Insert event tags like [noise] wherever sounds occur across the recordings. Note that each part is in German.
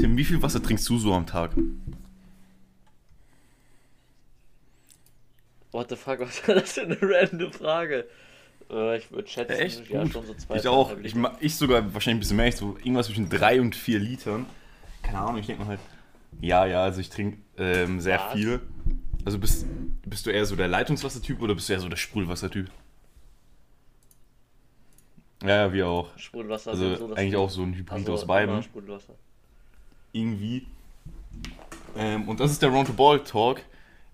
Tim, wie viel Wasser trinkst du so am Tag? What the fuck, was war das für eine random Frage? Äh, ich würde schätzen, Ja, echt? ja, Gut. schon so zwei, Ich auch. Ich, ich sogar wahrscheinlich ein bisschen mehr. Ich so irgendwas zwischen 3 und 4 Litern. Keine Ahnung, ich denke mal halt. Ja, ja, also ich trinke ähm, sehr Was? viel. Also bist, bist du eher so der Leitungswassertyp oder bist du eher so der Sprudelwassertyp? Ja, ja, wir auch. Sprudelwasser Also das eigentlich auch so ein Hybrid Also aus immer beiden. Sprudelwasser. Irgendwie. Ähm, und das ist der Round the Ball Talk,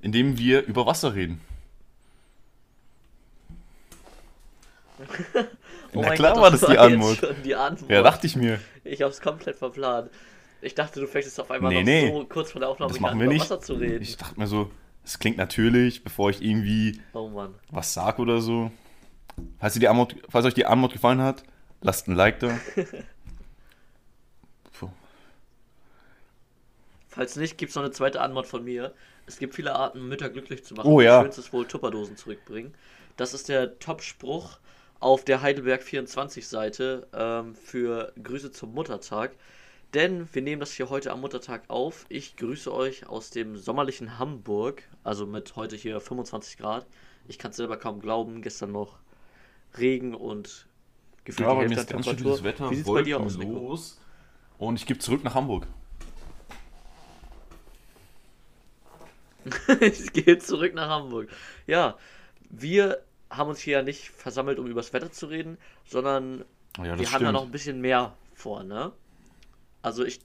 in dem wir über Wasser reden. [laughs] Oh Na klar Gott, war das die schon die Antwort. Ja, dachte ich mir. Ich hab's komplett verplant. Ich dachte, du fängst jetzt auf einmal Nee, noch nee. so kurz vor der Aufnahme Das machen wir über nicht. Wasser zu reden. Ich dachte mir so, es klingt natürlich, bevor ich irgendwie Oh was sag oder so. Falls, ihr die Antwort, falls euch die Antwort gefallen hat, lasst ein Like da. [laughs] Falls nicht, gibt's noch eine zweite Antwort von mir. Es gibt viele Arten, Mütter glücklich zu machen. Oh ja. Das Schönste ist wohl Tupperdosen zurückbringen. Das ist der Top-Spruch auf der Heidelberg 24 Seite ähm, für Grüße zum Muttertag. Denn wir nehmen das hier heute am Muttertag auf. Ich grüße euch aus dem sommerlichen Hamburg, also mit heute hier 25 Grad. Ich kann es selber kaum glauben. Gestern noch Regen und gefühlt Ja, bei mir ist an ganz schön dieses Wetter, Wie sieht's bei dir aus, Nico? wolkenlos. Und ich gebe zurück nach Hamburg. [laughs] ich gehe zurück nach Hamburg. Ja, wir haben uns hier ja nicht versammelt, um über das Wetter zu reden, sondern Ja, wir haben stimmt. ja noch ein bisschen mehr vor, ne? Also ich,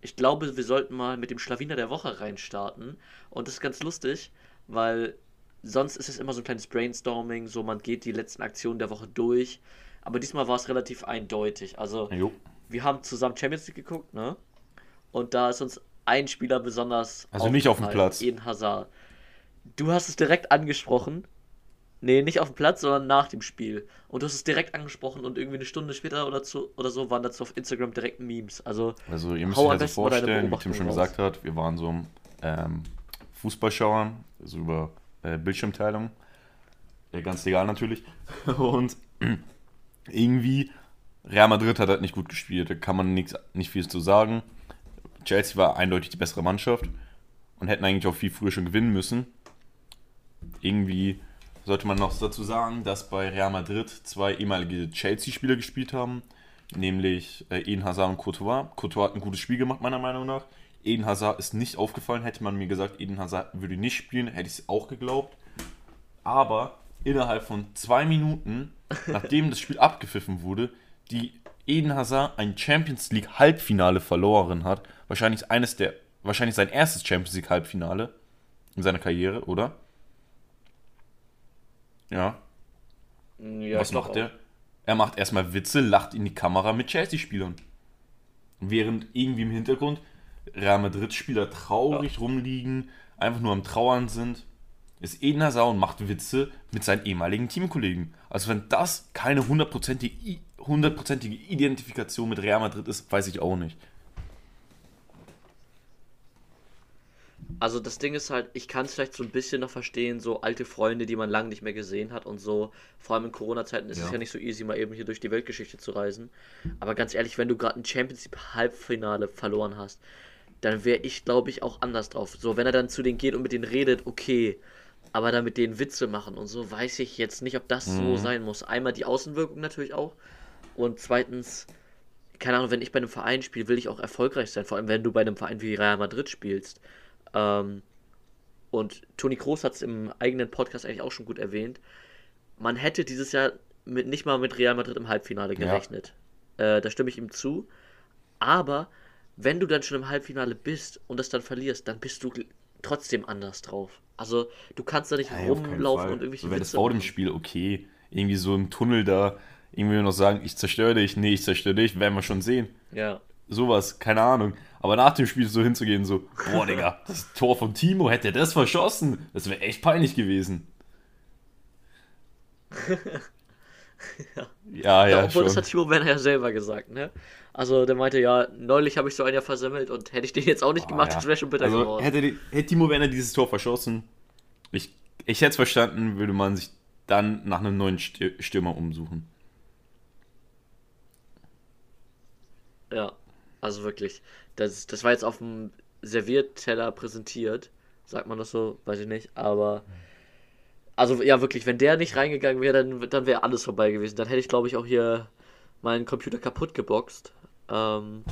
ich glaube, wir sollten mal mit dem Schlawiner der Woche reinstarten. Und das ist ganz lustig, weil sonst ist es immer so ein kleines Brainstorming, so man geht die letzten Aktionen der Woche durch. Aber diesmal war es relativ eindeutig. Also Jo. wir haben zusammen Champions League geguckt, ne? Und da ist uns ein Spieler besonders. Also nicht auf dem Platz. Eden Hazard. Du hast es direkt angesprochen. Nee, nicht auf dem Platz, sondern nach dem Spiel. Und du hast es direkt angesprochen und irgendwie eine Stunde später oder, zu, oder so waren dazu auf Instagram direkt Memes. Also, Also ihr müsst euch also vorstellen, wie Tim schon Beobachtungen gesagt hat, wir waren so im ähm, Fußballschauern, also über äh, Bildschirmteilung. Äh, ganz legal natürlich. [laughs] Und [clears throat] irgendwie, Real Madrid hat halt nicht gut gespielt, da kann man nix, nicht viel zu sagen. Chelsea war eindeutig die bessere Mannschaft und hätten eigentlich auch viel früher schon gewinnen müssen. Irgendwie sollte man noch dazu sagen, dass bei Real Madrid zwei ehemalige Chelsea-Spieler gespielt haben, nämlich äh, Eden Hazard und Courtois. Courtois hat ein gutes Spiel gemacht, meiner Meinung nach. Eden Hazard ist nicht aufgefallen. Hätte man mir gesagt, Eden Hazard würde nicht spielen, hätte ich es auch geglaubt. Aber innerhalb von zwei Minuten, [laughs] nachdem das Spiel abgepfiffen wurde, die Eden Hazard ein Champions League Halbfinale verloren hat. Wahrscheinlich eines der, wahrscheinlich sein erstes Champions League Halbfinale in seiner Karriere, oder? Ja. ja, Was macht er? Er macht erstmal Witze, lacht in die Kamera mit Chelsea-Spielern. Während irgendwie im Hintergrund Real Madrid-Spieler traurig rumliegen, einfach nur am Trauern sind, ist Eden Hazard und macht Witze mit seinen ehemaligen Teamkollegen. Also wenn das keine hundertprozentige, hundertprozentige Identifikation mit Real Madrid ist, weiß ich auch nicht. Also das Ding ist halt, ich kann es vielleicht so ein bisschen noch verstehen, so alte Freunde, die man lange nicht mehr gesehen hat und so. Vor allem in Corona-Zeiten ist es Ja. ja nicht so easy, mal eben hier durch die Weltgeschichte zu reisen. Aber ganz ehrlich, wenn du gerade ein Champions League Halbfinale verloren hast, dann wäre ich, glaube ich, auch anders drauf. So, wenn er dann zu denen geht und mit denen redet, okay. Aber dann mit denen Witze machen und so, weiß ich jetzt nicht, ob das so Mhm. sein muss. Einmal die Außenwirkung natürlich auch. Und zweitens, keine Ahnung, wenn ich bei einem Verein spiele, will ich auch erfolgreich sein. Vor allem, wenn du bei einem Verein wie Real Madrid spielst. Ähm, und Toni Kroos hat es im eigenen Podcast eigentlich auch schon gut erwähnt. Man hätte dieses Jahr mit, nicht mal mit Real Madrid im Halbfinale Ja. gerechnet. Äh, da stimme ich ihm zu. Aber wenn du dann schon im Halbfinale bist und das dann verlierst, dann bist du trotzdem anders drauf. Also du kannst da nicht keinen rumlaufen und irgendwelche so, wenn das vor dem. Spiel okay, irgendwie so im Tunnel da, irgendwie noch sagen, ich zerstöre dich, nee, ich zerstöre dich, werden wir schon sehen. Ja. Sowas, keine Ahnung. Aber nach dem Spiel so hinzugehen, so, boah, [laughs] Digga, das Tor von Timo, hätte er das verschossen, das wäre echt peinlich gewesen. [laughs] ja, Ja, ja, obwohl, das schon. hat Timo Werner ja selber gesagt, ne? Also, der meinte ja, neulich habe ich so einen ja versemmelt und hätte ich den jetzt auch nicht Ah, gemacht, ja. das wäre schon bitter also, geworden. hätte, hätte Timo Werner dieses Tor verschossen, ich, ich hätte es verstanden, würde man sich dann nach einem neuen Stür- Stürmer umsuchen. Ja. Also wirklich. Das, das war jetzt auf dem Servierteller präsentiert. Sagt man das so? Weiß ich nicht. Aber. Also ja, wirklich, wenn der nicht reingegangen wäre, dann, dann wäre alles vorbei gewesen. Dann hätte ich, glaube ich, auch hier meinen Computer kaputt geboxt. Ähm,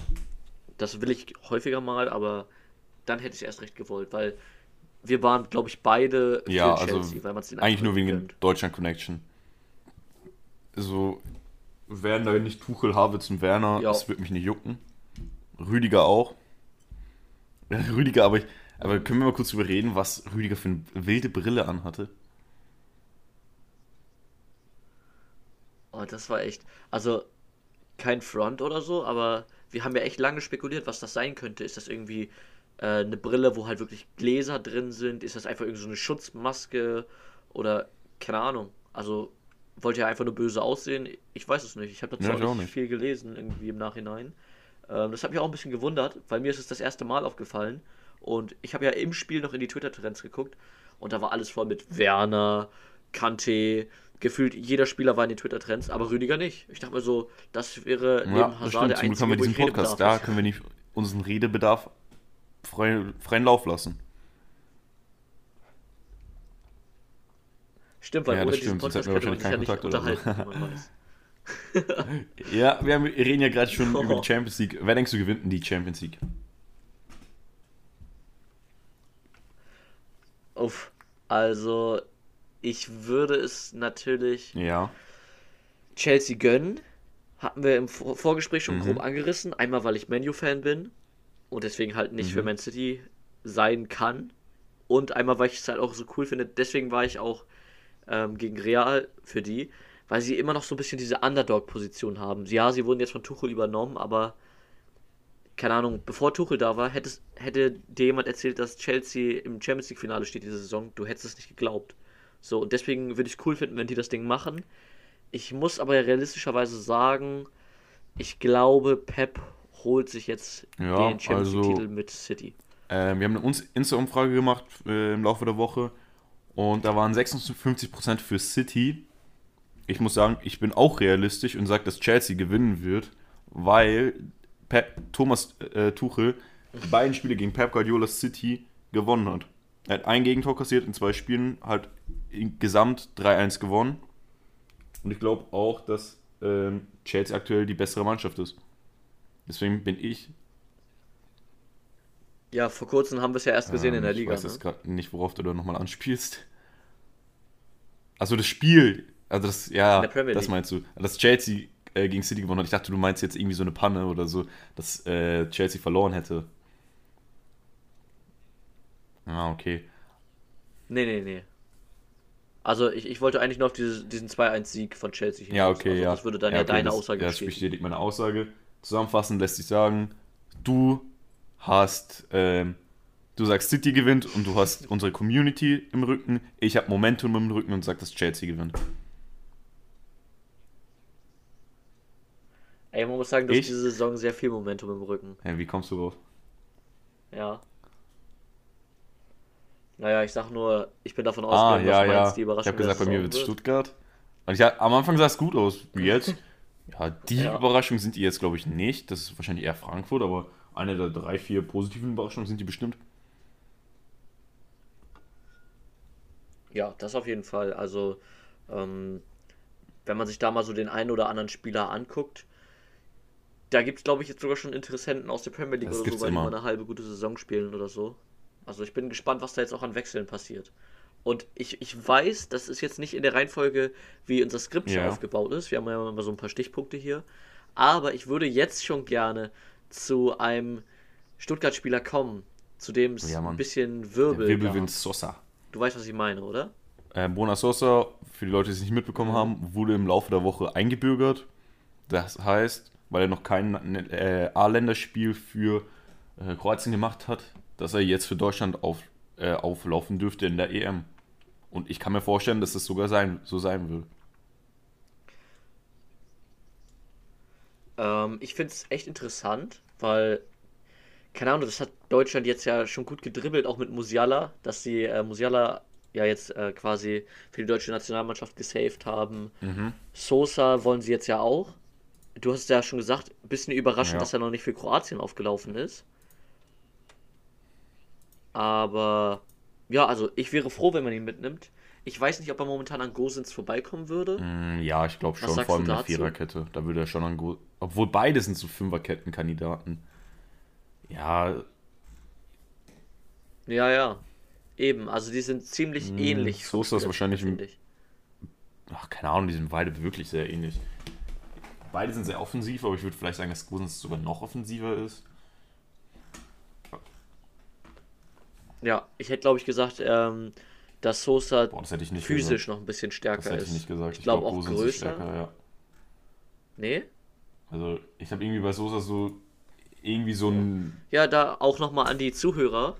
das will ich häufiger mal, aber dann hätte ich es erst recht gewollt, weil wir waren, glaube ich, beide für ja, also Chelsea, weil man es Eigentlich nur wegen. Deutschland Connection. So, wären da nicht Tuchel, Havertz und Werner, ja. das würde mich nicht jucken. Rüdiger auch. Rüdiger, aber, ich, aber können wir mal kurz überreden, was Rüdiger für eine wilde Brille anhatte? Oh, das war echt. Also, kein Front oder so, aber wir haben ja echt lange spekuliert, was das sein könnte. Ist das irgendwie äh, eine Brille, wo halt wirklich Gläser drin sind? Ist das einfach irgendwie so eine Schutzmaske? Oder keine Ahnung. Also, wollte ja einfach nur böse aussehen. Ich weiß es nicht. Ich habe dazu ja, auch nicht viel gelesen, irgendwie im Nachhinein. Ähm, das hat mich auch ein bisschen gewundert, weil mir ist es das erste Mal aufgefallen. Und ich habe ja im Spiel noch in die Twitter-Trends geguckt. Und da war alles voll mit Werner, Kante, gefühlt jeder Spieler war in den Twitter-Trends, aber Rüdiger nicht. Ich dachte mir so, das wäre neben ja, Hazard der einzige, Zum Glück haben wir diesen Podcast, da können wir nicht unseren Redebedarf frei, freien Lauf lassen. Stimmt, weil ja, ohne diesen Podcast könnte man sich ja nicht unterhalten, so. wie man weiß. [laughs] ja, wir, haben, wir, reden ja gerade schon oh. [laughs] über die Champions League. Wer denkst du gewinnt denn die Champions League? Uff, also ich würde es natürlich ja. Chelsea gönnen. Hatten wir im Vorgespräch schon mhm. grob angerissen. Einmal, weil ich Menu-Fan bin und deswegen halt nicht mhm. für Man City sein kann. Und einmal, weil ich es halt auch so cool finde. Deswegen war ich auch ähm, gegen Real für die, weil sie immer noch so ein bisschen diese Underdog-Position haben. Ja, sie wurden jetzt von Tuchel übernommen, aber keine Ahnung, bevor Tuchel da war, hätte, hätte dir jemand erzählt, dass Chelsea im Champions League-Finale steht diese Saison, du hättest es nicht geglaubt. So, und deswegen würde ich es cool finden, wenn die das Ding machen. Ich muss aber realistischerweise sagen, ich glaube, Pep holt sich jetzt ja, den Champions League-Titel also, mit City. Äh, wir haben eine Insta-Umfrage gemacht äh, im Laufe der Woche und da waren 56% für City. Ich muss sagen, ich bin auch realistisch und sage, dass Chelsea gewinnen wird, weil Pep, Thomas äh, Tuchel beiden Spiele gegen Pep Guardiola City gewonnen hat. Er hat ein Gegentor kassiert in zwei Spielen, halt gesamt 3-1 gewonnen. Und ich glaube auch, dass ähm, Chelsea aktuell die bessere Mannschaft ist. Deswegen bin ich ja, vor kurzem haben wir es ja erst gesehen ähm, in der Liga. Ich weiß ne? jetzt gerade nicht, worauf du da nochmal anspielst. Also das Spiel, also das, ja, das meinst du. Dass Chelsea äh, gegen City gewonnen hat. Ich dachte, du meinst jetzt irgendwie so eine Panne oder so, dass äh, Chelsea verloren hätte. Ah, okay. Nee, nee, nee. Also ich, ich wollte eigentlich nur auf diese, diesen 2-1-Sieg von Chelsea hinaus. Ja, okay, also, ja. Das würde dann ja, ja okay, deine das, Aussage ja, Das bestätigt meine Aussage. Zusammenfassend lässt sich sagen, du hast, ähm, du sagst City gewinnt und du hast unsere Community im Rücken. Ich habe Momentum im Rücken und sag, dass Chelsea gewinnt. Ey, man muss sagen, du hast diese Saison sehr viel Momentum im Rücken. Ja, wie kommst du drauf? Ja. Naja, ich sag nur, ich bin davon ausgegangen, ah, ja, dass ja. die Überraschung Ich habe gesagt, bei mir wird es Stuttgart. Und ich, am Anfang sah es gut aus, wie jetzt. [laughs] Ja, die ja. Überraschung sind die jetzt, glaube ich, nicht. Das ist wahrscheinlich eher Frankfurt, aber eine der drei, vier positiven Überraschungen sind die bestimmt. Ja, das auf jeden Fall. Also, ähm, wenn man sich da mal so den einen oder anderen Spieler anguckt, da gibt es, glaube ich, jetzt sogar schon Interessenten aus der Premier League das oder so, weil immer. die mal eine halbe gute Saison spielen oder so. Also ich bin gespannt, was da jetzt auch an Wechseln passiert. Und ich, ich weiß, das ist jetzt nicht in der Reihenfolge, wie unser Skript schon aufgebaut ist. Wir haben ja immer so ein paar Stichpunkte hier. Aber ich würde jetzt schon gerne zu einem Stuttgart-Spieler kommen, zu dem es ja, ein bisschen Wirbel Der Wirbelwind Sosa. Du weißt, was ich meine, oder? Äh, Bona Sosa, für die Leute, die es nicht mitbekommen haben, wurde im Laufe der Woche eingebürgert. Das heißt, weil er noch kein äh, A-Länderspiel für äh, Kroatien gemacht hat, dass er jetzt für Deutschland auf, äh, auflaufen dürfte in der EM. Und ich kann mir vorstellen, dass es sogar sein, so sein wird. Ähm, ich finde es echt interessant, weil, keine Ahnung, das hat Deutschland jetzt ja schon gut gedribbelt, auch mit Musiala, dass sie äh, Musiala ja jetzt äh, quasi für die deutsche Nationalmannschaft gesaved haben. Mhm. Sosa wollen sie jetzt ja auch. du hast ja schon gesagt, ein bisschen überraschend, Ja. dass er noch nicht für Kroatien aufgelaufen ist. Aber ja, also ich wäre froh, wenn man ihn mitnimmt. Ich weiß nicht, ob er momentan an Gosens vorbeikommen würde. Mm, Ja, ich glaube schon, vor allem in der? Viererkette. Da würde er schon an Go Obwohl beide sind so Fünferkettenkandidaten. Ja, Ja, ja. Eben, also die sind ziemlich Hm, ähnlich. so ist das wahrscheinlich im- ach, keine Ahnung, die sind beide wirklich sehr ähnlich. Beide sind sehr offensiv, aber ich würde vielleicht sagen, dass Gosens sogar noch offensiver ist. Ja, ich hätte, glaube ich, gesagt, ähm, dass Sosa Boah, das physisch gesagt. noch ein bisschen Das stärker hätte ist. ich nicht gesagt. Ich glaube glaub, auch größer. stärker, ja. Nee? Also, ich habe irgendwie bei Sosa so irgendwie so ein, Ja, da auch nochmal an die Zuhörer.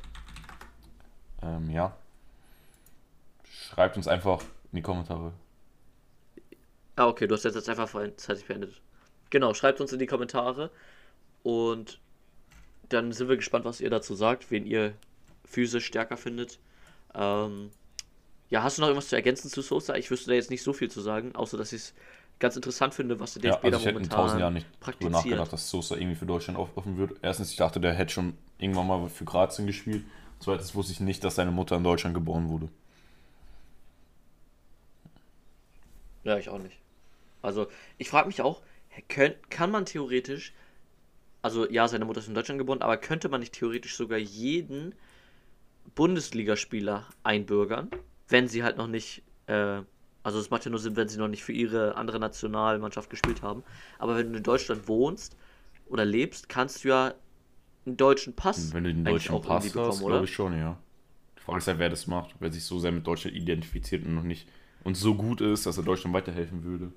ähm, ja. Schreibt uns einfach in die Kommentare. Ah, okay, du hast jetzt einfach vorzeitig beendet. Genau, schreibt uns in die Kommentare und dann sind wir gespannt, was ihr dazu sagt, wen ihr physisch stärker findet. Ähm, ja, hast du noch irgendwas zu ergänzen zu Sosa? Ich wüsste da jetzt nicht so viel zu sagen, außer dass ich es ganz interessant finde, was der Ja, DFB also da ich hätte in momentan tausend Jahren nicht praktiziert. nachgedacht, dass Sosa irgendwie für Deutschland auflaufen wird. Erstens, ich dachte, der hätte schon irgendwann mal für Kroatien gespielt. Zweitens wusste ich nicht, dass seine Mutter in Deutschland geboren wurde. Ja, ich auch nicht. Also, ich frage mich auch, kann man theoretisch, also ja, seine Mutter ist in Deutschland geboren, aber könnte man nicht theoretisch sogar jeden Bundesligaspieler einbürgern, wenn sie halt noch nicht, äh, also es macht ja nur Sinn, wenn sie noch nicht für ihre andere Nationalmannschaft gespielt haben. Aber wenn du in Deutschland wohnst oder lebst, kannst du ja einen deutschen Pass Wenn du den deutschen auch Pass hast, glaube ich schon, ja. Die Frage ist ja, wer das macht. Wer sich so sehr mit Deutschland identifiziert und noch nicht und so gut ist, dass er Deutschland weiterhelfen würde.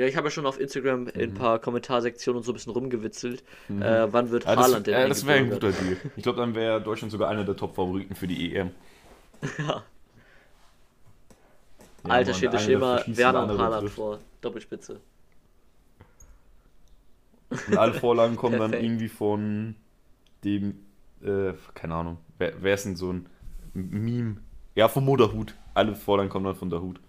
Ja, ich habe ja schon auf Instagram in ein paar Kommentarsektionen und so ein bisschen rumgewitzelt. Äh, wann wird Mhm. Ja, das Haaland denn äh, das wäre ein guter Deal. Ich glaube, dann wäre Deutschland sogar einer der Top-Favoriten für die EM. [laughs] Ja. Ja, Alter, steht immer verschießt, Werner und Haaland trifft. vor. Doppelspitze. Und alle Vorlagen kommen dann irgendwie von dem, äh, keine Ahnung, wer, wer ist denn so ein Meme? Ja, vom Moderhut. Alle Vorlagen kommen dann von der Hut.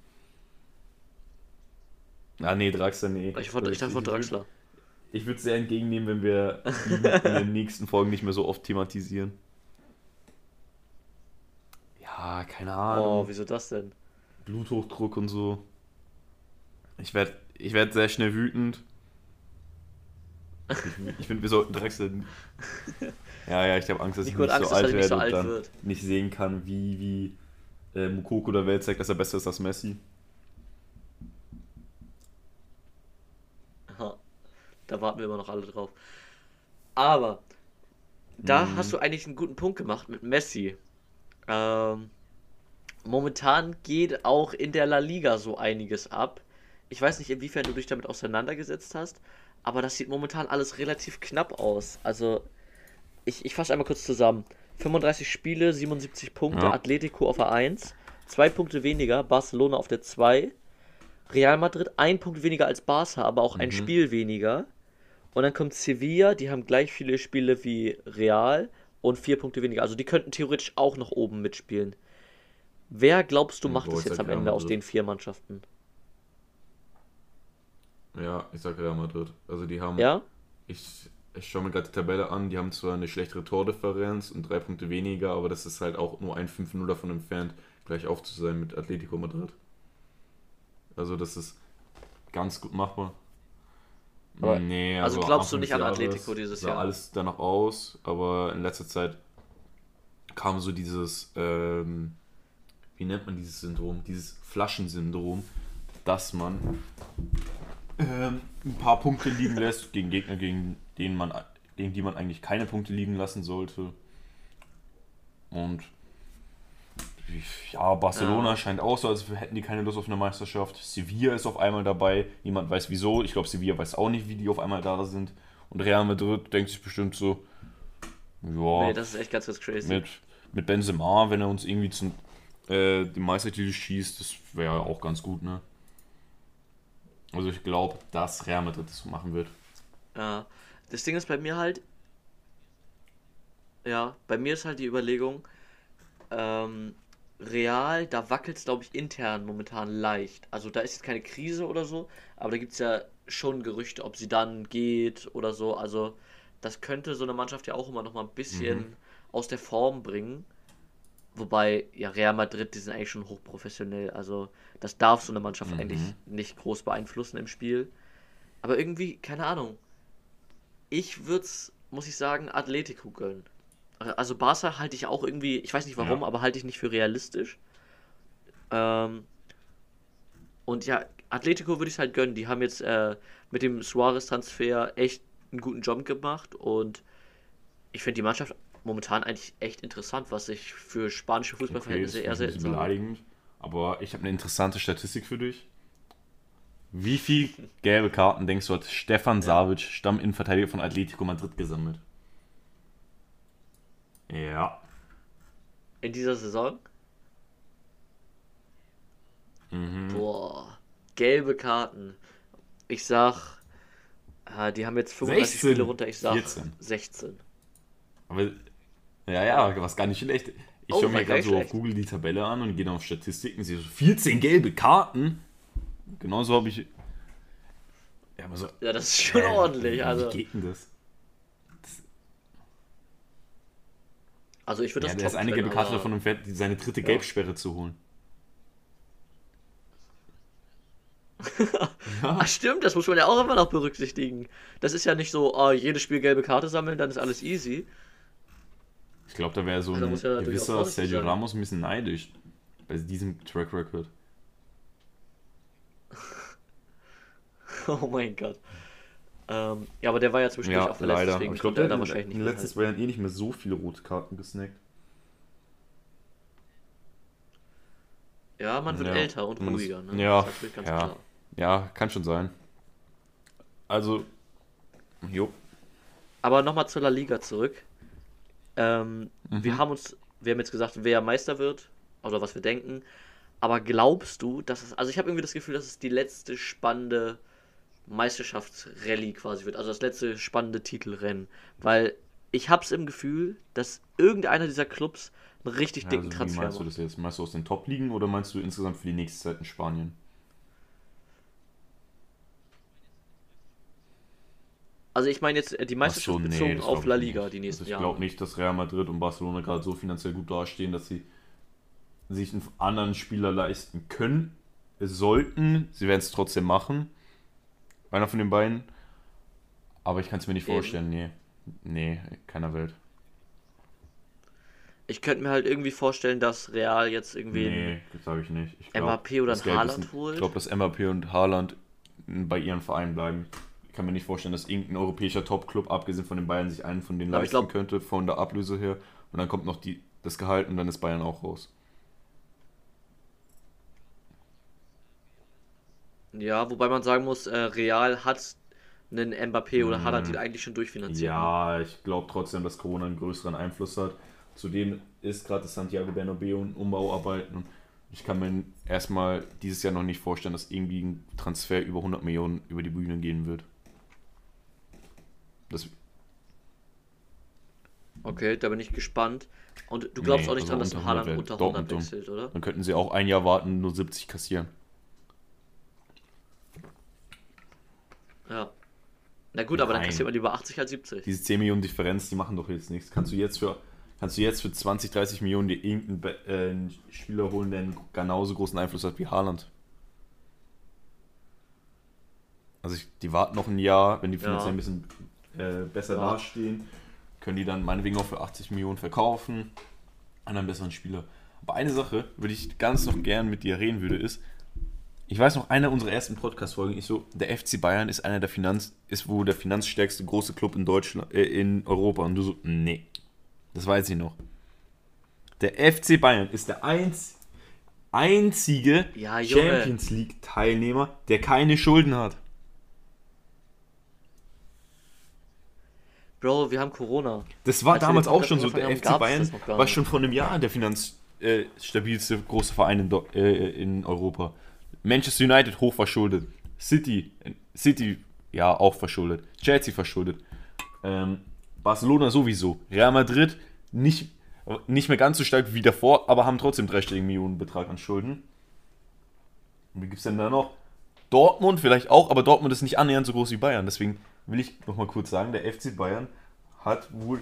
Ah, nee, Draxler, nee. Ich, von, ich dachte von Draxler. Ich würde es sehr entgegennehmen, wenn wir [laughs] ihn in den nächsten Folgen nicht mehr so oft thematisieren. Ja, keine Ahnung. Oh, wieso das denn? Bluthochdruck und so. Ich werde ich werd sehr schnell wütend. Ich, ich finde, wir sollten Drexler. [laughs] Ja, ja, ich habe Angst, dass Nico ich nicht Angst, so alt nicht so werde alt und dann wird. nicht sehen kann, wie, wie äh, Mukoko der Welt zeigt, dass er besser ist als Messi. Da warten wir immer noch alle drauf. Aber da Mhm. hast du eigentlich einen guten Punkt gemacht mit Messi. Ähm, momentan geht auch in der La Liga so einiges ab. Ich weiß nicht, inwiefern du dich damit auseinandergesetzt hast, aber das sieht momentan alles relativ knapp aus. Also, ich, ich fasse einmal kurz zusammen. 35 Spiele, 77 Punkte, Ja. Atletico auf der 1, zwei Punkte weniger, Barcelona auf der 2, Real Madrid ein Punkt weniger als Barca, aber auch ein Mhm. Spiel weniger. Und dann kommt Sevilla, die haben gleich viele Spiele wie Real und vier Punkte weniger. Also die könnten theoretisch auch noch oben mitspielen. Wer glaubst du macht boah, es jetzt sag am Ende aus Madrid. den vier Mannschaften? Ja, ich sage Real Madrid. Also die haben. Ja? Ich, ich schaue mir gerade die Tabelle an. Die haben zwar eine schlechtere Tordifferenz und drei Punkte weniger, aber das ist halt auch nur ein 5-0 davon entfernt, gleich auf zu sein mit Atletico Madrid. Also das ist ganz gut machbar. Aber- nee, also glaubst du nicht an Atletico dieses sah Jahr? alles danach aus, aber in letzter Zeit kam so dieses, ähm, wie nennt man dieses Syndrom? Dieses Flaschensyndrom, dass man ähm, ein paar Punkte liegen lässt gegen Gegner, gegen, denen man, gegen die man eigentlich keine Punkte liegen lassen sollte. Und ja, Barcelona Ja. scheint auch so, als hätten die keine Lust auf eine Meisterschaft. Sevilla ist auf einmal dabei. Niemand weiß wieso. Ich glaube, Sevilla weiß auch nicht, wie die auf einmal da sind. Und Real Madrid denkt sich bestimmt so, ja, Nee, das ist echt ganz, ganz crazy. mit, mit Benzema, wenn er uns irgendwie zum äh, den Meistertitel schießt, das wäre auch ganz gut, ne? Also ich glaube, dass Real Madrid das so machen wird. Ja, das Ding ist bei mir halt, ja, bei mir ist halt die Überlegung, ähm, Real, da wackelt es, glaube ich, intern momentan leicht. Also da ist jetzt keine Krise oder so, aber da gibt es ja schon Gerüchte, ob sie dann geht oder so. Also das könnte so eine Mannschaft ja auch immer noch mal ein bisschen Mhm. aus der Form bringen. Wobei, ja, Real Madrid, die sind eigentlich schon hochprofessionell. Also das darf so eine Mannschaft Mhm. eigentlich nicht groß beeinflussen im Spiel. Aber irgendwie, keine Ahnung. Ich würde es, muss ich sagen, Atletico gönnen. Also Barca halte ich auch irgendwie, ich weiß nicht warum, Ja. aber halte ich nicht für realistisch. Ähm, und ja, Atletico würde ich es halt gönnen. Die haben jetzt äh, mit dem Suarez-Transfer echt einen guten Job gemacht und ich finde die Mannschaft momentan eigentlich echt interessant, was ich für spanische Okay, Fußballverhältnisse ist eher selten sage. beleidigend. Aber ich habe eine interessante Statistik für dich. Wie viel gelbe Karten denkst du hat Stefan Savic, Stamminnenverteidiger von Atletico Madrid, gesammelt? Ja. In dieser Saison? Mhm. Boah, gelbe Karten. Ich sag, äh, die haben jetzt 35 16, Spiele runter, ich sag 14. 16. Aber ja, ja, was gar nicht schlecht. Ich Oh, schaue mir gerade so auf. Google die Tabelle an und gehe dann auf Statistiken, sehe so 14 gelbe Karten. Genauso habe ich. Ja, aber so. Ja, das ist schon Hä, ordentlich. Wie Also, geht denn das? Also ich würde Ja, das der ist eine gelbe Karte davon entfernt, seine dritte Gelbsperre zu holen. [laughs] Ach stimmt, das muss man ja auch immer noch berücksichtigen. Das ist ja nicht so, oh, jedes Spiel gelbe Karte sammeln, dann ist alles easy. Ich glaube, da wäre so Also ein ja gewisser Sergio sein. Ramos ein bisschen neidisch bei diesem Track Record. [laughs] Oh mein Gott. Ähm, ja, aber der war ja zwischendurch auch verletzt, deswegen Aber ich er der da wahrscheinlich in nicht mithalten. zwei Jahren eh nicht mehr so viele rote Karten gesnackt. Ja, man wird Ja, älter und ruhiger, ne? ja, Das ist natürlich ganz ja. klar. Ja, kann schon sein. Also, jo. Aber nochmal zur La Liga zurück. Ähm, Mhm. Wir haben uns, wir haben jetzt gesagt, wer Meister wird oder was wir denken. Aber glaubst du, dass es, also ich habe irgendwie das Gefühl, dass es die letzte spannende Meisterschaftsrallye quasi wird, also das letzte spannende Titelrennen, weil ich habe es im Gefühl, dass irgendeiner dieser Clubs einen richtig Ja, dicken also, wie Transfer meinst du macht. das jetzt? Meinst du aus den Top-Ligen oder meinst du insgesamt für die nächste Zeit in Spanien? Also ich meine jetzt äh, die Meisterschaft so, nee, bezogen auf La ich Liga nicht. die nächsten also ich Jahre. glaube nicht, dass Real Madrid und Barcelona gerade so finanziell gut dastehen, dass sie sich einen anderen Spieler leisten können. Es sollten, sie werden es trotzdem machen. Einer von den beiden. Aber ich kann es mir nicht Eben. vorstellen, nee. Nee, keiner Welt. Ich könnte mir halt irgendwie vorstellen, dass Real jetzt irgendwie Nee, das sage ich nicht. Ich glaub, Mbappé oder ist Haaland ein- holt. Ich glaube, dass Mbappé und Haaland bei ihren Vereinen bleiben. Ich kann mir nicht vorstellen, dass irgendein europäischer Top-Club, abgesehen von den Bayern, sich einen von denen leisten glaub- könnte, von der Ablöse her. Und dann kommt noch die, das Gehalt und dann ist Bayern auch raus. Ja, wobei man sagen muss, äh, Real hat einen Mbappé oder Mhm. Haaland die eigentlich schon durchfinanziert. Ja, ich glaube trotzdem, dass Corona einen größeren Einfluss hat. Zudem ist gerade das Santiago Bernabeu und Umbauarbeiten. Und ich kann mir erstmal dieses Jahr noch nicht vorstellen, dass irgendwie ein Transfer über 100 Millionen über die Bühne gehen wird. Das, Okay, da bin ich gespannt. Und du glaubst Nee, auch nicht also dran, dass ein Haaland 100 unter Dortmund 100 dumm. wechselt, oder? dann könnten sie auch ein Jahr warten, nur 70 kassieren. Ja. Na gut, aber dann Nein. kassiert man lieber 80 als 70. Diese 10 Millionen Differenz, die machen doch jetzt nichts. Kannst du jetzt für, kannst du jetzt für 20, 30 Millionen dir irgendeinen äh, Spieler holen, der einen genauso großen Einfluss hat wie Haaland? Also ich, die warten noch ein Jahr, wenn die finanziell Ja. ein bisschen äh, besser Ja. dastehen, können die dann meinetwegen auch für 80 Millionen verkaufen an einen besseren Spieler. Aber eine Sache, würde ich ganz noch gern mit dir reden würde, ist, ich weiß noch, einer unserer ersten Podcast-Folgen ist so, der FC Bayern ist einer der Finanz, ist wohl der finanzstärkste große Club in Deutschland, äh, in Europa. Und du so, nee, das weiß ich noch. Der FC Bayern ist der einz, einzige Ja. Champions League-Teilnehmer, der keine Schulden hat. Bro, wir haben Corona. Das war Als damals auch schon so. Der FC Bayern war schon vor einem Jahr der finanzstabilste große Verein in, äh, in Europa. Manchester United hoch verschuldet. City, City ja auch verschuldet. Chelsea verschuldet. Ähm, Barcelona sowieso. Real Madrid nicht. Nicht mehr ganz so stark wie davor, aber haben trotzdem dreistelligen Millionenbetrag an Schulden. Und wie gibt es denn da noch? Dortmund vielleicht auch, aber Dortmund ist nicht annähernd so groß wie Bayern. Deswegen will ich nochmal kurz sagen, der FC Bayern hat wohl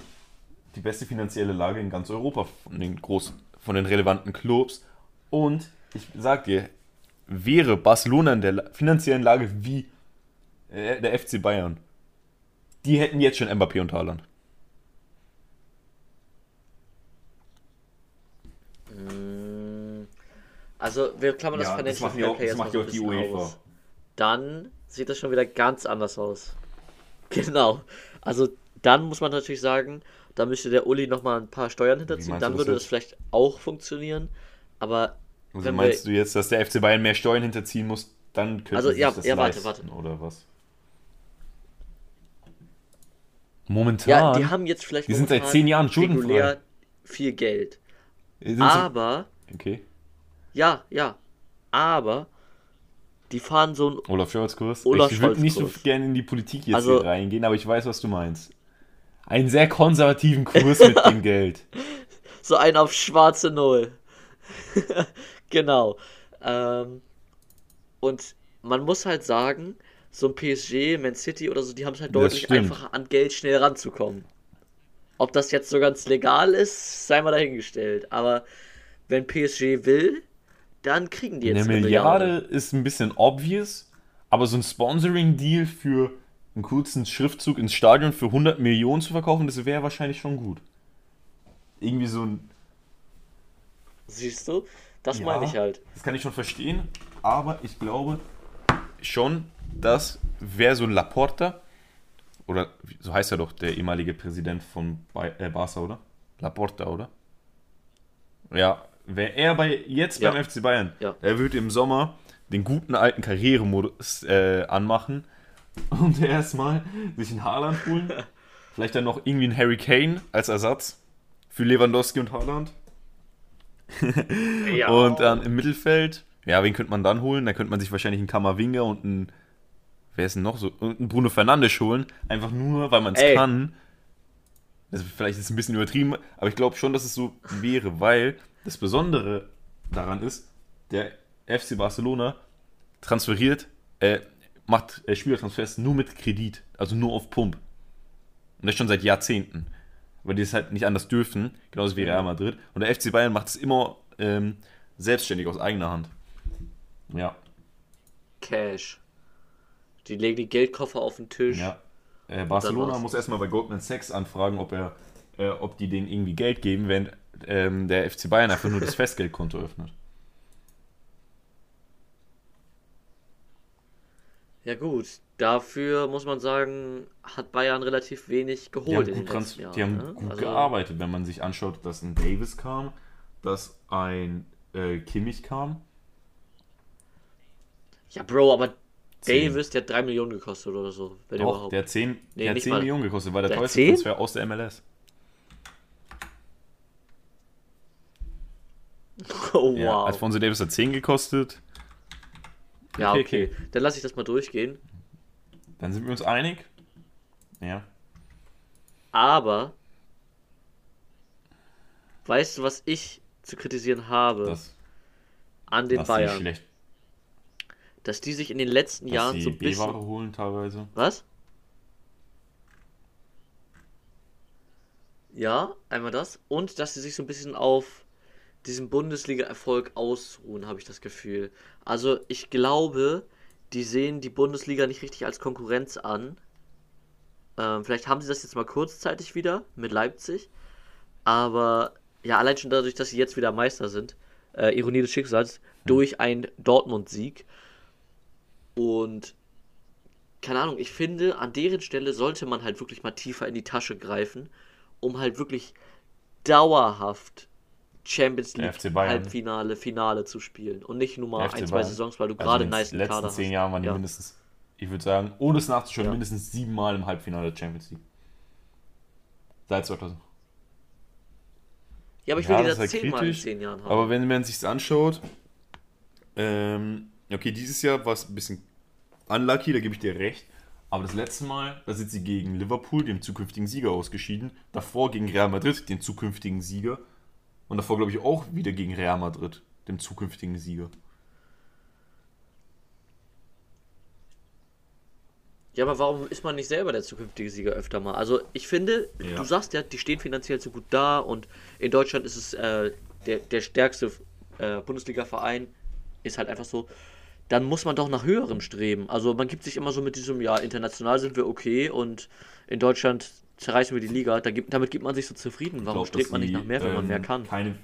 die beste finanzielle Lage in ganz Europa von den großen, von den relevanten Clubs. Und ich sag dir, wäre Barcelona in der finanziellen Lage wie äh, der FC Bayern, die hätten jetzt schon Mbappé und Haaland. Mm, also, wir klammern das Ja, das Financial Fair auch- Play jetzt mal macht so ja ein auch die bisschen UEFA. aus. Dann sieht das schon wieder ganz anders aus. [laughs] Genau. Also, dann muss man natürlich sagen, da müsste der Uli nochmal ein paar Steuern hinterziehen. Dann würde das vielleicht auch funktionieren. Aber Also meinst du jetzt, dass der FC Bayern mehr Steuern hinterziehen muss, dann könnte Also, ja, das ja, warte, leisten, warte. oder was? Momentan. ja, die haben jetzt vielleicht Die sind seit zehn Jahren schuldenfrei. viel Geld. Sie- Aber, okay. ja, ja. Aber, die fahren so ein Olaf Scholz-Kurs. Olaf ich würde nicht so gerne in die Politik jetzt Also- hier reingehen, aber ich weiß, was du meinst. Einen sehr konservativen Kurs mit dem [laughs] Geld. So ein auf schwarze Null. Genau. Ähm, und man muss halt sagen, so ein PSG, Man City oder so, die haben es halt deutlich einfacher, an Geld schnell ranzukommen. Ob das jetzt so ganz legal ist, sei mal dahingestellt. Aber wenn PSG will, dann kriegen die jetzt Eine Milliarde ist ein bisschen obvious, aber so ein Sponsoring-Deal für einen kurzen Schriftzug ins Stadion für 100 Millionen zu verkaufen, das wäre wahrscheinlich schon gut. Irgendwie so ein. Siehst du? Das Ja. meine ich halt. Das kann ich schon verstehen, aber ich glaube schon, dass wer so ein Laporta, oder so heißt er doch, der ehemalige Präsident von äh, Barca, oder? Laporta, oder? Ja, wäre er bei, jetzt Ja. beim FC Bayern, Ja. er würde im Sommer den guten alten Karrieremodus äh, anmachen [laughs] und erstmal sich einen Haaland holen. [laughs] Vielleicht dann noch irgendwie einen Harry Kane als Ersatz für Lewandowski und Haaland. [laughs] Ja. Und dann im Mittelfeld, ja, wen könnte man dann holen? Da könnte man sich wahrscheinlich einen Kammerwinger und einen, wer ist denn noch so, und einen Bruno Fernandes holen. Einfach nur, weil man es kann. Das vielleicht ist es ein bisschen übertrieben, aber ich glaube schon, dass es so wäre, weil das Besondere daran ist, der FC Barcelona transferiert, äh, macht äh, Spielertransfers nur mit Kredit, also nur auf Pump. Und das schon seit Jahrzehnten. Weil die es halt nicht anders dürfen, genauso wie Real Madrid. Und der FC Bayern macht es immer ähm, selbstständig aus eigener Hand. Ja, Cash. Die legen die Geldkoffer auf den Tisch. ja. Äh, Barcelona muss erstmal bei Goldman Sachs anfragen, ob er, äh, ob die denen irgendwie Geld geben, während ähm, der FC Bayern einfach nur das [laughs] Festgeldkonto öffnet. Ja gut, dafür muss man sagen, hat Bayern relativ wenig Die geholt haben, in den gut, trans Jahren. die haben ne? gut Also, gearbeitet, wenn man sich anschaut, dass ein Davis kam, dass ein äh, Kimmich kam. Ja, Bro, aber Zehn. Davis, der hat 3 Millionen gekostet oder so, wenn Doch, überhaupt. der hat 10, Nee, der hat nicht 10 mal. Millionen gekostet, war der, Der teuerste 10? Transfer aus der MLS. [laughs] Oh, Ja, wow. Alfonso Davis hat 10 gekostet. Ja, okay. [laughs] okay. Dann lasse ich das mal durchgehen. Dann sind wir uns einig. Ja. Aber, weißt du, was ich zu kritisieren habe Das, an den dass Bayern? schlecht, Dass die sich in den letzten dass Jahren so ein B-Ware bisschen. holen teilweise. Was? Ja, einmal das. Und dass sie sich so ein bisschen auf diesem Bundesliga-Erfolg ausruhen, habe ich das Gefühl. Also ich glaube, die sehen die Bundesliga nicht richtig als Konkurrenz an. Ähm, vielleicht haben sie das jetzt mal kurzzeitig wieder mit Leipzig. Aber ja, allein schon dadurch, dass sie jetzt wieder Meister sind, äh, Ironie des Schicksals, durch einen Dortmund-Sieg. Und keine Ahnung, ich finde, an deren Stelle sollte man halt wirklich mal tiefer in die Tasche greifen, um halt wirklich dauerhaft Champions League. Halbfinale, Finale zu spielen und nicht nur mal ein, zwei. Saisons, weil du Also gerade in einen den nice letzten Kader zehn hast. Jahren waren die ja. mindestens, ich würde sagen, ohne es nachzuschauen, Ja. mindestens siebenmal im Halbfinale der Champions League. Seit 2000. ja, aber ich Ja, will die das da ist halt zehnmal in zehn Jahren haben. Aber wenn man sich anschaut, ähm, okay, dieses Jahr war es ein bisschen unlucky, da gebe ich dir recht. Aber das letzte Mal, da sind sie gegen Liverpool, dem zukünftigen Sieger, ausgeschieden. Davor gegen Real Madrid, den zukünftigen Sieger. Und davor, glaube ich, auch wieder gegen Real Madrid, dem zukünftigen Sieger. Ja, aber warum ist man nicht selber der zukünftige Sieger öfter mal? Also ich finde, Ja. du sagst ja, die stehen finanziell so gut da und in Deutschland ist es äh, der, der stärkste äh, Bundesliga-Verein, ist halt einfach so. Dann muss man doch nach höherem streben. Also man gibt sich immer so mit diesem, ja, international sind wir okay und in Deutschland zerreißen wir die Liga. Da gibt, damit gibt man sich so zufrieden. Warum glaub, strebt man nicht nach mehr, wenn man ähm, mehr kann? Keine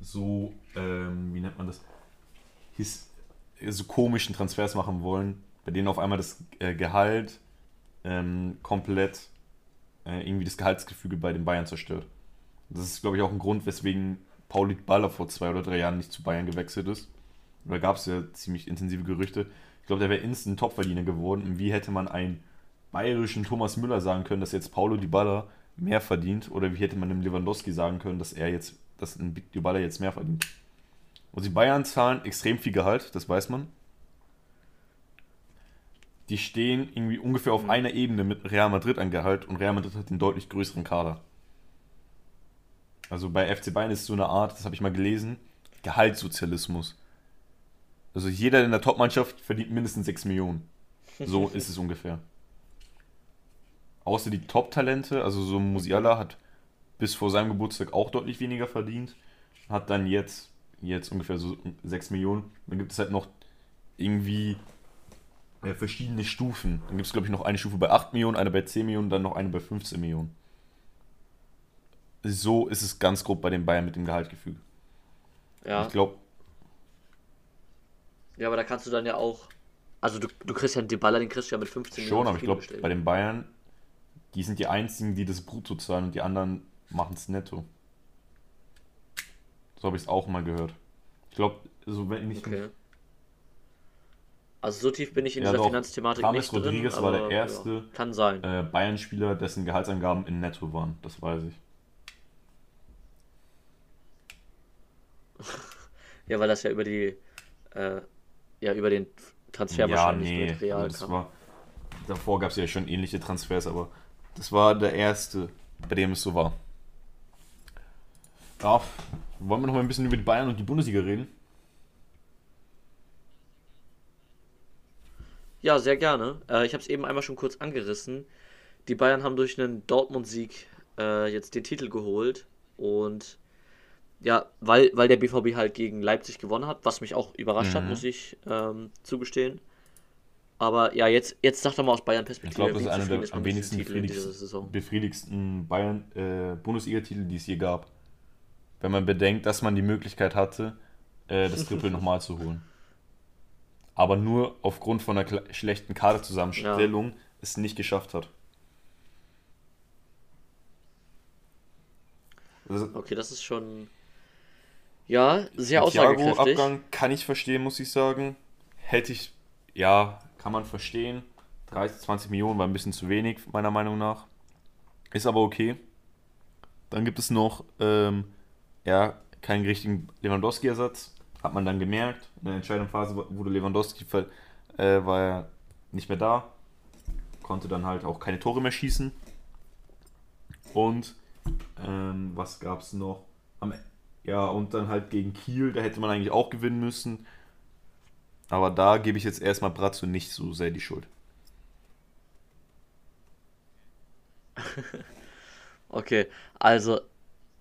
so, ähm, wie nennt man das, His so komischen Transfers machen wollen, bei denen auf einmal das äh, Gehalt ähm, komplett äh, irgendwie das Gehaltsgefüge bei den Bayern zerstört. Das ist, glaube ich, auch ein Grund, weswegen Pauli Baller vor zwei oder drei Jahren nicht zu Bayern gewechselt ist. Da gab es ja ziemlich intensive Gerüchte. Ich glaube, der wäre instant Topverdiener geworden. Und wie hätte man einen bayerischen Thomas Müller sagen können, dass jetzt Paulo Dybala mehr verdient? Oder wie hätte man dem Lewandowski sagen können, dass er jetzt, dass ein Dybala jetzt mehr verdient? Und die Bayern zahlen extrem viel Gehalt, das weiß man. Die stehen irgendwie ungefähr auf einer Ebene mit Real Madrid an Gehalt und Real Madrid hat den deutlich größeren Kader. Also bei FC Bayern ist so eine Art, das habe ich mal gelesen, Gehaltssozialismus. Also jeder in der Topmannschaft verdient mindestens 6 Millionen. So [laughs] ist es ungefähr. Außer die Top-Talente, also so ein Musiala hat bis vor seinem Geburtstag auch deutlich weniger verdient. Hat dann jetzt, jetzt ungefähr so 6 Millionen. Dann gibt es halt noch irgendwie äh, verschiedene Stufen. Dann gibt es, glaube ich, noch eine Stufe bei 8 Millionen, eine bei 10 Millionen, dann noch eine bei 15 Millionen. So ist es ganz grob bei den Bayern mit dem Gehaltgefüge. Ja. Ich glaube, ja, aber da kannst du dann ja auch. Also du, du kriegst ja einen Dybala, den kriegst du ja mit 15 Schon, aber ich glaube, bei den Bayern, die sind die einzigen, die das brutto zahlen und die anderen machen es netto. So habe ich es auch mal gehört. Ich glaube, so wenn ich Okay. Also so tief bin ich in Ja, dieser doch. Finanzthematik James nicht drin, Rodriguez war der erste. Ja, kann sein. äh, Bayern-Spieler, dessen Gehaltsangaben in netto waren, das weiß ich. [laughs] Ja, weil das ja über die, äh, ja, über den Transfer ja, wahrscheinlich nee, Real also das kam. war, davor gab es ja schon ähnliche Transfers, aber das war der erste, bei dem es so war. Ja, wollen wir noch mal ein bisschen über die Bayern und die Bundesliga reden? Ja, sehr gerne. Äh, ich habe es eben einmal schon kurz angerissen. Die Bayern haben durch einen Dortmund-Sieg äh, jetzt den Titel geholt und ja, weil, weil der BVB halt gegen Leipzig gewonnen hat, was mich auch überrascht hat, Mhm. muss ich ähm, zugestehen. Aber ja, jetzt, jetzt sag doch mal aus Bayern Ich glaube, das ist einer der am wenigsten befriedigsten, befriedigsten Bayern äh, Bundesliga-Titel, die es je gab. Wenn man bedenkt, dass man die Möglichkeit hatte, äh, das Triple [laughs] nochmal zu holen. Aber nur aufgrund von einer schlechten Kaderzusammenstellung es nicht geschafft hat. Also, Okay, das ist schon ja sehr aussagekräftig. Thiago-Abgang kann ich verstehen, muss ich sagen. Hätte ich, ja, kann man verstehen. 30, 20 Millionen war ein bisschen zu wenig, meiner Meinung nach. Ist aber okay. Dann gibt es noch, ähm, ja, keinen richtigen Lewandowski-Ersatz. Hat man dann gemerkt. In der entscheidenden Phase wurde Lewandowski, äh, war er nicht mehr da. Konnte dann halt auch keine Tore mehr schießen. Und ähm, was gab es noch? Am, ja, und dann halt gegen Kiel, da hätte man eigentlich auch gewinnen müssen. Aber da gebe ich jetzt erstmal Brazzo nicht so sehr die Schuld. [laughs] Okay, also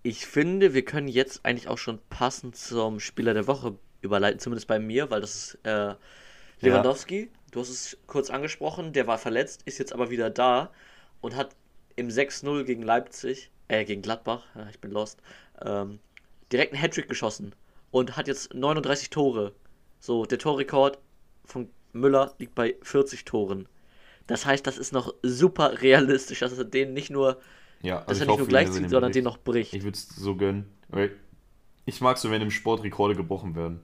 ich finde, wir können jetzt eigentlich auch schon passend zum Spieler der Woche überleiten, zumindest bei mir, weil das ist äh, Lewandowski. Du hast es kurz angesprochen, der war verletzt, ist jetzt aber wieder da und hat im 6-0 gegen Leipzig, äh, gegen Gladbach, ja, ich bin lost, ähm, direkt einen Hattrick geschossen und hat jetzt 39 Tore. So, der Torrekord von Müller liegt bei 40 Toren. Das heißt, das ist noch super realistisch, dass er den nicht nur Ja, dass also er nicht nur hoffe, wir gleichzieht, sondern den noch bricht. Ich würde es so gönnen. Ich mag so, wenn im Sport Rekorde gebrochen werden.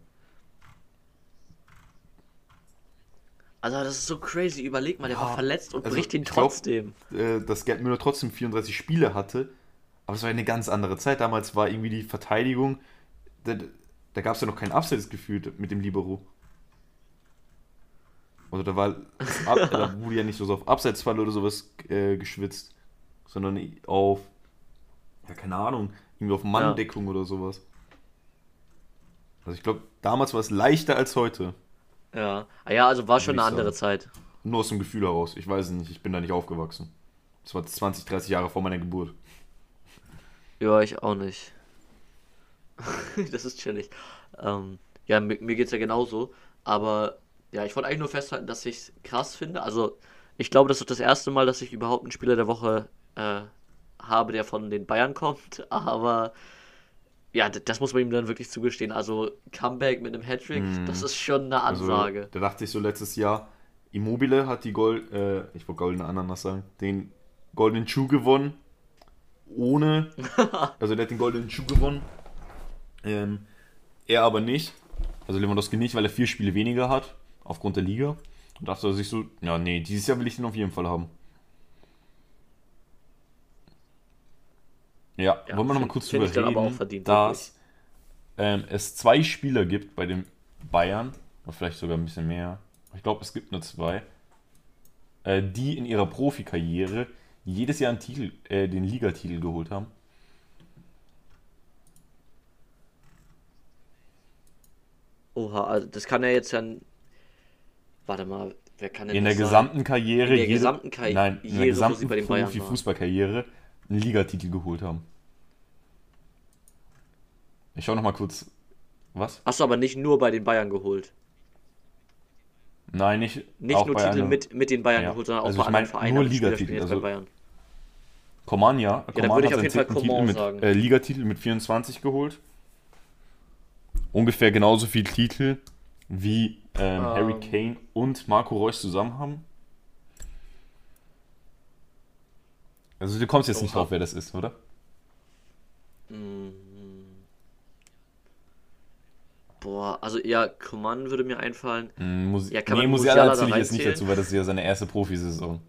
Also das ist so crazy. Überleg mal, der Ja, war verletzt und also bricht ihn ich glaub- trotzdem. Äh, dass Gerd Müller trotzdem 34 Spiele hatte. Aber es war eine ganz andere Zeit. Damals war irgendwie die Verteidigung. Da, gab es ja noch kein Abseits gefühlt mit dem Libero. Also da war ab, da [laughs] wurde ja nicht so auf Abseitsfall oder sowas äh, geschwitzt, sondern auf, ja keine Ahnung, irgendwie auf Manndeckung ja. oder sowas. Also ich glaube, damals war es leichter als heute. Ja, ah, ja also war schon eine andere sagen. Zeit. Nur aus dem Gefühl heraus. Ich weiß es nicht, ich bin da nicht aufgewachsen. Das war 20, 30 Jahre vor meiner Geburt. Ja, ich auch nicht. [laughs] das ist chillig. Ähm, ja, mir, mir geht es ja genauso. Aber ja, ich wollte eigentlich nur festhalten, dass ich es krass finde. Also, ich glaube, das ist das erste Mal, dass ich überhaupt einen Spieler der Woche äh, habe, der von den Bayern kommt. [laughs] Aber ja, das muss man ihm dann wirklich zugestehen. Also, Comeback mit einem Hattrick, mm. das ist schon eine also, Ansage. Also, da dachte ich so letztes Jahr, Immobile hat die Gold, äh, ich wollte goldene Ananas sagen, den goldenen Schuh gewonnen. Ohne, [laughs] also der hat den goldenen Schuh gewonnen. Ähm, er aber nicht. Also Lewandowski nicht, weil er vier Spiele weniger hat, aufgrund der Liga. Und dachte er sich so, ja, nee, dieses Jahr will ich den auf jeden Fall haben. Ja, ja wollen wir nochmal kurz drüber reden, verdient, dass ähm, es zwei Spieler gibt bei den Bayern, oder vielleicht sogar ein bisschen mehr, ich glaube, es gibt nur zwei, äh, die in ihrer Profikarriere jedes Jahr Titel, äh, den Ligatitel geholt haben. Oha, also das kann er jetzt ja. Warte mal, wer kann denn In der gesamten Karriere. In der gesamten Karriere. Nein, in der gesamten Profi-Fußballkarriere einen Ligatitel geholt haben. Ich schau noch mal kurz. Was? Hast du aber nicht nur bei den Bayern geholt. Nein, nicht. Nicht nur Titel einer... mit, mit den Bayern ja. geholt, sondern auch also bei anderen Vereinen. Nur Ligatitel. Also Bayern. Ja. ja Coman hat den zehnten Titel mit, äh, Ligatitel mit 24 geholt. Ungefähr genauso viel Titel wie ähm, um. Harry Kane und Marco Reus zusammen haben. Also du kommst jetzt Oha. nicht drauf, wer das ist, oder? Mm. Boah, also ja, Coman würde mir einfallen. Mm, Mus ja, kann nee, Musiala, Musiala zähle ich jetzt nicht dazu, weil das ist ja seine erste Profisaison.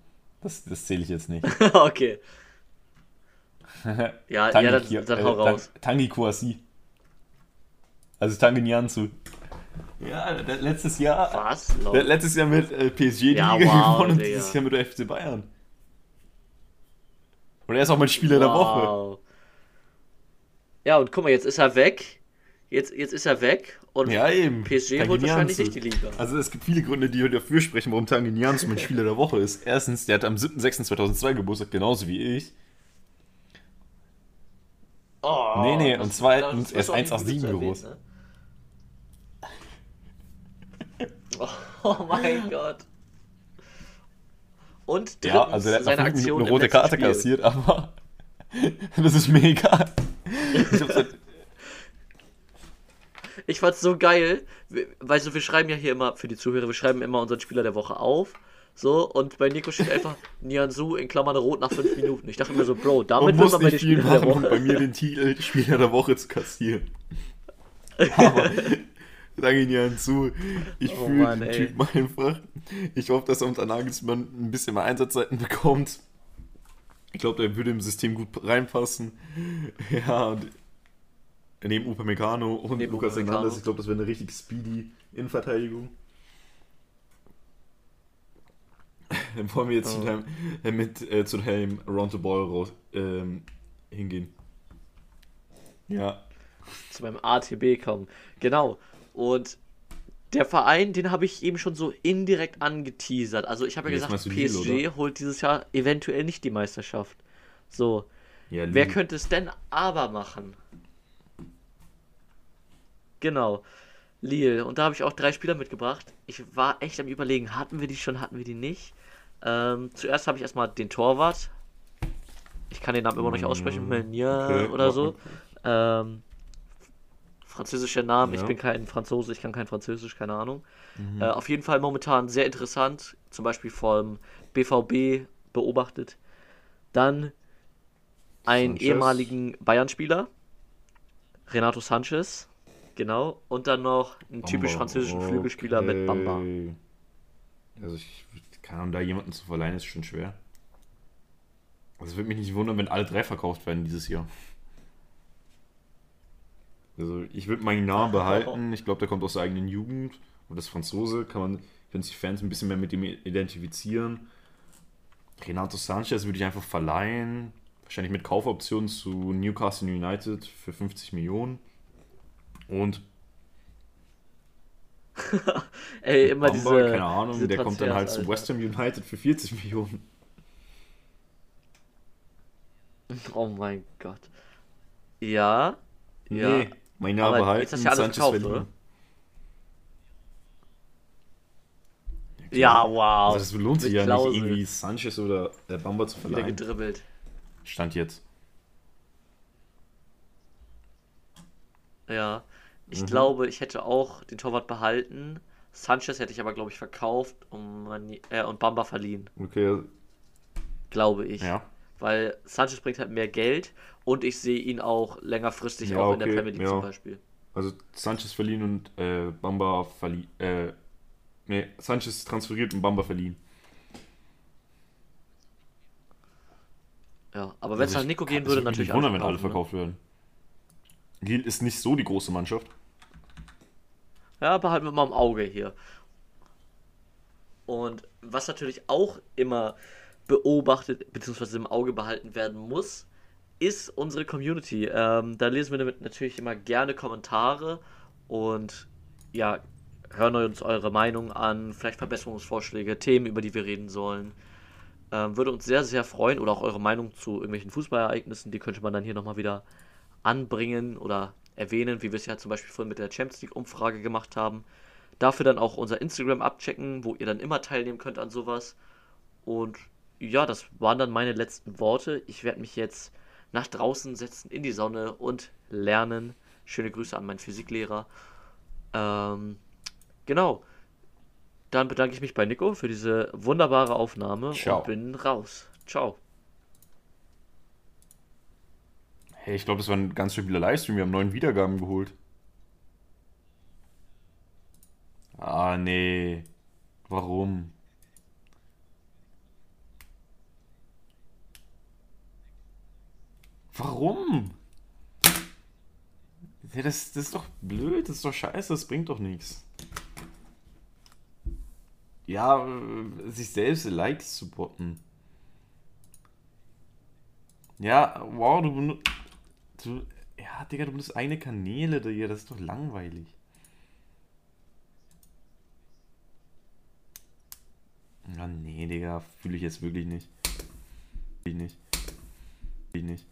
Das, das zähle ich jetzt nicht. [laughs] okay. [laughs] ja, Tangi, ja, dann, dann hau äh, raus. Tangi Kouassi. Also Tangi Nianzu. Ja, letztes Jahr. Was? Letztes Jahr mit äh, PSG die ja, Liga wow, gewonnen und Digga. dieses Jahr mit der FC Bayern. Und er ist auch mein Spieler wow. der Woche. Ja, und guck mal, jetzt ist er weg. Jetzt, jetzt ist er weg und ja, eben. PSG holt wahrscheinlich nicht die Liga. Also es gibt viele Gründe, die dafür sprechen, warum Tanganianzu mein Spieler der Woche ist. Erstens, der hat am 7.6.2002 Geburtstag, genauso wie ich. Oh, nee, nee, und zweitens, er ist 1,87 groß. Ne? [laughs] Oh mein Gott. Und drittens, ja, also der hat seine Aktion eine rote Karte Spiel. kassiert, aber [laughs] das ist mir egal. Ich halt ich fand's so geil, weil so, wir schreiben ja hier immer, für die Zuhörer, wir schreiben immer unseren Spieler der Woche auf. So, und bei Nico steht einfach [laughs] Nianzu in Klammern rot nach 5 Minuten. Ich dachte mir so, Bro, damit wird man bei den Spieler der Woche. Um bei mir den Titel Spieler der Woche zu kassieren. Aber danke Nianzu. Ich oh fühle den Typen einfach. Ich hoffe, dass er unter Nagelsmann ein bisschen mehr Einsatzzeiten bekommt. Ich glaube, der würde im System gut reinpassen. [laughs] Ja, und Neben Upamecano und Neben Lukas Hernandez. Ich glaube, das wäre eine richtig speedy Innenverteidigung. [laughs] Dann wollen wir jetzt oh. zu deinem, äh, mit, äh, zu deinem Round the Ball raus, ähm, hingehen. Ja. Zu meinem ATB kommen. Genau. Und der Verein, den habe ich eben schon so indirekt angeteasert. Also ich habe ja gesagt, PSG Lille, holt dieses Jahr eventuell nicht die Meisterschaft. So. Ja, Wer könnte es denn aber machen? Genau. Lille. Und da habe ich auch drei Spieler mitgebracht. Ich war echt am überlegen, hatten wir die schon, hatten wir die nicht? Ähm, zuerst habe ich erstmal den Torwart. Ich kann den Namen immer noch nicht aussprechen, mm, Melnier okay, oder so. Ähm, französischer Name, ja. ich bin kein Franzose, ich kann kein Französisch, keine Ahnung. Mhm. Äh, auf jeden Fall momentan sehr interessant, zum Beispiel vom BVB beobachtet. Dann einen Sanchez. ehemaligen Bayern-Spieler, Renato Sanchez. Genau. Und dann noch einen typisch Bamba. französischen okay. Flügelspieler mit Bamba. Also ich kann um da jemanden zu verleihen, ist schon schwer. Also es würde mich nicht wundern, wenn alle drei verkauft werden dieses Jahr. Also ich würde meinen Namen behalten. [laughs] Ich glaube, der kommt aus der eigenen Jugend. Und das Franzose kann man können sich Fans ein bisschen mehr mit ihm identifizieren. Renato Sanchez würde ich einfach verleihen. Wahrscheinlich mit Kaufoptionen zu Newcastle United für 50 Millionen. Und [laughs] Ey, immer Bamba, diese. keine Ahnung, diese der kommt dann halt Transfers, zu West Ham United für 40 Millionen. Alter. [laughs] Oh mein Gott. Ja. Ja. Mein Name Aber behalten, ja Sanchez gekauft, oder? Ja, wow. Also das lohnt sich ja Klausel. nicht, irgendwie Sanchez oder äh, Bamba zu Wieder verleihen. gedribbelt. Stand jetzt. Ja. Ich Mhm. glaube, ich hätte auch den Torwart behalten. Sanchez hätte ich aber, glaube ich, verkauft und, äh, und Bamba verliehen. Okay, Glaube ich. ja. Weil Sanchez bringt halt mehr Geld und ich sehe ihn auch längerfristig Ja, auch in der okay, Premier League ja. zum Beispiel. Also Sanchez verliehen und äh, Bamba verliehen. Äh, nee, Sanchez transferiert und Bamba verliehen. Ja, aber wenn es Also nach ich Nico kann- gehen es würde, natürlich nicht wundern, wenn alle verkaufen, verkauft werden. Lille ist nicht so die große Mannschaft. ne? Ja, behalten wir mal im Auge hier. Und was natürlich auch immer beobachtet bzw. im Auge behalten werden muss, ist unsere Community. Ähm, da lesen wir natürlich immer gerne Kommentare und ja, hören uns eure Meinung an, vielleicht Verbesserungsvorschläge, Themen, über die wir reden sollen. Ähm, würde uns sehr, sehr freuen oder auch eure Meinung zu irgendwelchen Fußballereignissen, die könnte man dann hier nochmal wieder anbringen oder erwähnen, wie wir es ja zum Beispiel vorhin mit der Champions League Umfrage gemacht haben. Dafür dann auch unser Instagram abchecken, wo ihr dann immer teilnehmen könnt an sowas. Und ja, das waren dann meine letzten Worte. Ich werde mich jetzt nach draußen setzen in die Sonne und lernen. Schöne Grüße an meinen Physiklehrer. Ähm, genau. Dann bedanke ich mich bei Nico für diese wunderbare Aufnahme Ciao. und bin raus. Ciao. Hey, ich glaube, das war ein ganz stabiler Livestream. Wir haben neun Wiedergaben geholt. Ah, nee. Warum? Warum? Ja, das, das ist doch blöd, das ist doch scheiße, das bringt doch nichts. Ja, äh, sich selbst Likes zu botten. Ja, wow, du benutzt. Ja, Digga, du benutzt eine Kanäle, Digga, das ist doch langweilig. Ah, nee, Digga, fühle ich jetzt wirklich nicht. Ich nicht. Ich nicht.